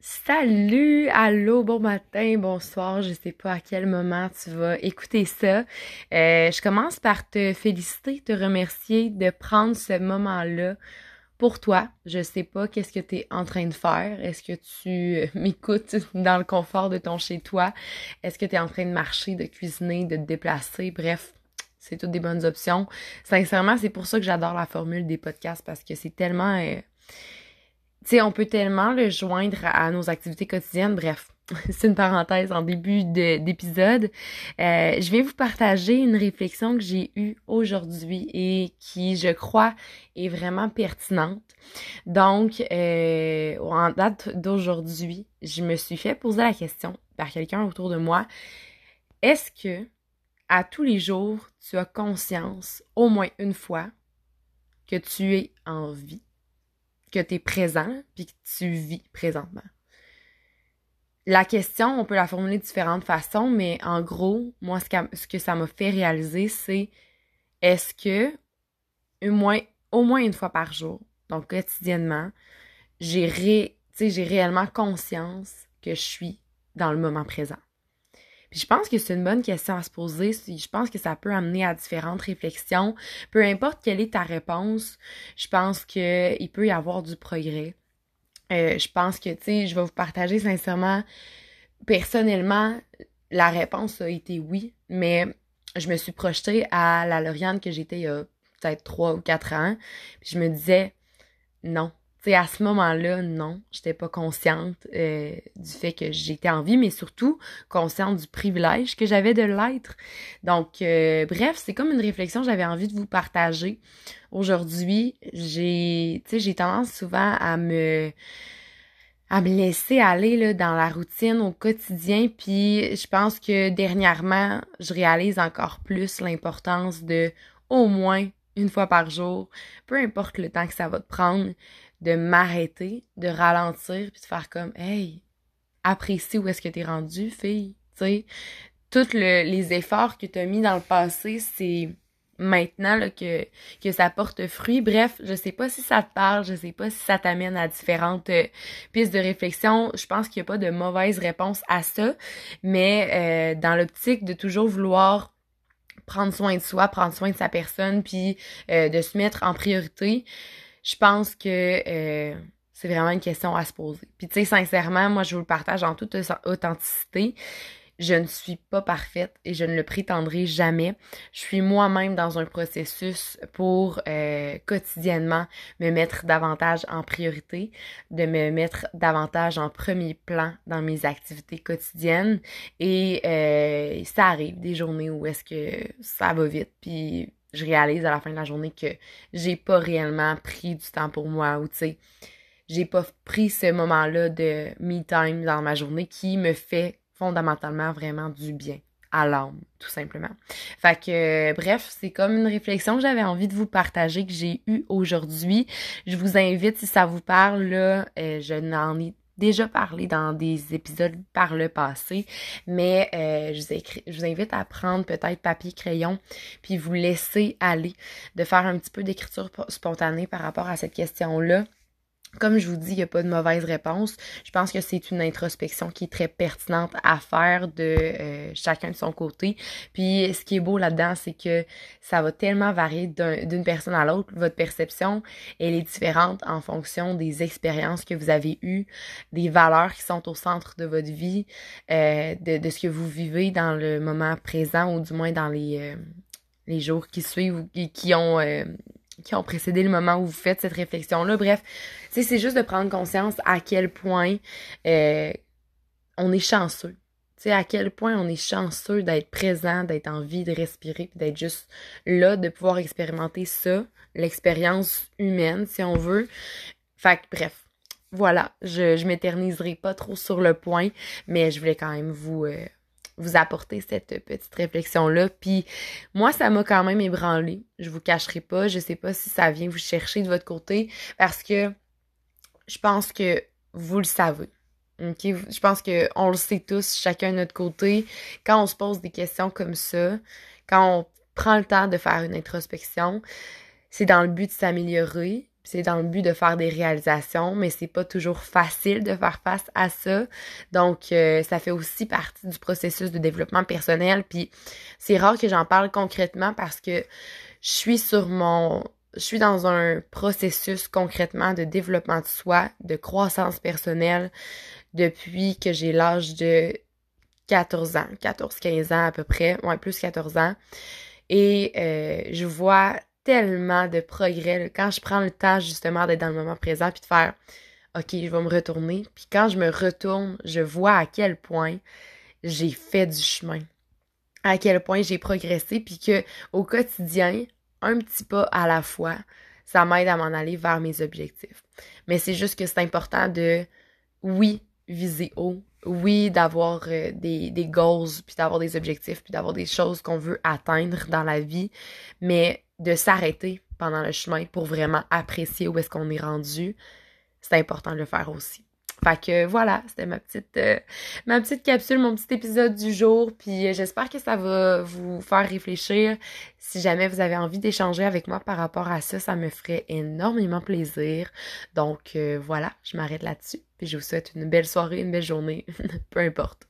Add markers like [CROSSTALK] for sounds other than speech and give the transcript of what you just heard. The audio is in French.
Salut, allô, bon matin, bonsoir, je sais pas à quel moment tu vas écouter ça. Euh, je commence par te féliciter, te remercier de prendre ce moment-là pour toi. Je sais pas qu'est-ce que tu es en train de faire. Est-ce que tu euh, [LAUGHS] m'écoutes dans le confort de ton chez toi? Est-ce que tu es en train de marcher, de cuisiner, de te déplacer? Bref, c'est toutes des bonnes options. Sincèrement, c'est pour ça que j'adore la formule des podcasts parce que c'est tellement... Euh, sais, on peut tellement le joindre à nos activités quotidiennes. Bref, [LAUGHS] c'est une parenthèse en début d'épisode. Euh, je vais vous partager une réflexion que j'ai eue aujourd'hui et qui, je crois, est vraiment pertinente. Donc, euh, en date d'aujourd'hui, je me suis fait poser la question par quelqu'un autour de moi. Est-ce que, à tous les jours, tu as conscience, au moins une fois, que tu es en vie? Que tu es présent puis que tu vis présentement. La question, on peut la formuler de différentes façons, mais en gros, moi, ce que, ça m'a fait réaliser, c'est est-ce que au moins, une fois par jour, donc quotidiennement, j'ai j'ai réellement conscience que je suis dans le moment présent? Puis je pense que c'est une bonne question à se poser. Je pense que ça peut amener à différentes réflexions. Peu importe quelle est ta réponse, je pense qu'il peut y avoir du progrès. Euh, je pense que, tu sais, je vais vous partager sincèrement, personnellement, la réponse a été oui, mais je me suis projetée à la Lauriane que j'étais il y a peut-être trois ou quatre ans. Puis je me disais, non, sais, à ce moment-là, non, j'étais pas consciente euh, du fait que j'étais en vie, mais surtout consciente du privilège que j'avais de l'être. Donc, euh, bref, c'est comme une réflexion que j'avais envie de vous partager. Aujourd'hui, j'ai, tu sais, j'ai tendance souvent à me à me laisser aller là, dans la routine au quotidien. Puis je pense que dernièrement, je réalise encore plus l'importance de au moins une fois par jour, peu importe le temps que ça va te prendre, de m'arrêter, de ralentir, puis de faire comme Hey, apprécie où est-ce que t'es rendu, fille. Tu sais, tous les efforts que t'as mis dans le passé, c'est maintenant que, que ça porte fruit. Bref, je sais pas si ça te parle, je sais pas si ça t'amène à différentes euh, pistes de réflexion. Je pense qu'il n'y a pas de mauvaise réponse à ça, mais euh, dans l'optique de toujours vouloir prendre soin de soi, prendre soin de sa personne, puis euh, de se mettre en priorité, je pense que euh, c'est vraiment une question à se poser. Puis tu sais, sincèrement, moi je vous le partage en toute authenticité. Je ne suis pas parfaite et je ne le prétendrai jamais. Je suis moi-même dans un processus pour euh, quotidiennement me mettre davantage en priorité, de me mettre davantage en premier plan dans mes activités quotidiennes. Et euh, ça arrive des journées où est-ce que ça va vite, puis je réalise à la fin de la journée que j'ai pas réellement pris du temps pour moi ou tu sais, j'ai pas pris ce moment-là de me time dans ma journée qui me fait fondamentalement vraiment du bien à l'âme, tout simplement. Fait que, bref, c'est comme une réflexion que j'avais envie de vous partager, que j'ai eue aujourd'hui. Je vous invite, si ça vous parle, là, euh, je n'en ai déjà parlé dans des épisodes par le passé, mais euh, je, vous invite à prendre peut-être papier, crayon, puis vous laisser aller, de faire un petit peu d'écriture spontanée par rapport à cette question-là. Comme je vous dis, il n'y a pas de mauvaise réponse. Je pense que c'est une introspection qui est très pertinente à faire de euh, chacun de son côté. Puis ce qui est beau là-dedans, c'est que ça va tellement varier d'une personne à l'autre. Votre perception, elle est différente en fonction des expériences que vous avez eues, des valeurs qui sont au centre de votre vie, euh, de, ce que vous vivez dans le moment présent ou du moins dans les, euh, jours qui suivent ou qui, qui ont qui ont précédé le moment où vous faites cette réflexion-là. Bref, c'est juste de prendre conscience à quel point euh, on est chanceux. sais, à quel point on est chanceux d'être présent, d'être en vie, de respirer, d'être juste là, de pouvoir expérimenter ça, l'expérience humaine, si on veut. Fait bref, voilà, je, je m'éterniserai pas trop sur le point, mais je voulais quand même vous, euh, vous apporter cette petite réflexion-là. Puis moi, ça m'a quand même ébranlé. Je vous cacherai pas. Je sais pas si ça vient vous chercher de votre côté parce que je pense que vous le savez. Je pense que on le sait tous, chacun de notre côté. Quand on se pose des questions comme ça, quand on prend le temps de faire une introspection, c'est dans le but de s'améliorer, c'est dans le but de faire des réalisations, mais c'est pas toujours facile de faire face à ça. Donc, euh, ça fait aussi partie du processus de développement personnel. Puis, c'est rare que j'en parle concrètement parce que je suis sur mon, je suis dans un processus concrètement de développement de soi, de croissance personnelle depuis que j'ai l'âge de 14 ans, 14-15 ans à peu près, ouais, plus 14 ans. Et euh, je vois tellement de progrès quand je prends le temps justement d'être dans le moment présent puis de faire OK, je vais me retourner. Puis quand je me retourne, je vois à quel point j'ai fait du chemin, à quel point j'ai progressé, puis que au quotidien, un petit pas à la fois, ça m'aide à m'en aller vers mes objectifs. Mais c'est juste que c'est important de, oui, viser haut, oui, d'avoir euh, des, des goals, puis d'avoir des objectifs, puis d'avoir des choses qu'on veut atteindre dans la vie, mais de s'arrêter pendant le chemin pour vraiment apprécier où est-ce qu'on est rendu, c'est important de le faire aussi. Fait que voilà, c'était ma petite euh, ma petite capsule, mon petit épisode du jour. Puis euh, j'espère que ça va vous faire réfléchir. Si jamais vous avez envie d'échanger avec moi par rapport à ça, ça me ferait énormément plaisir. Donc voilà, je m'arrête là-dessus. Puis je vous souhaite une belle soirée, une belle journée, [LAUGHS] peu importe.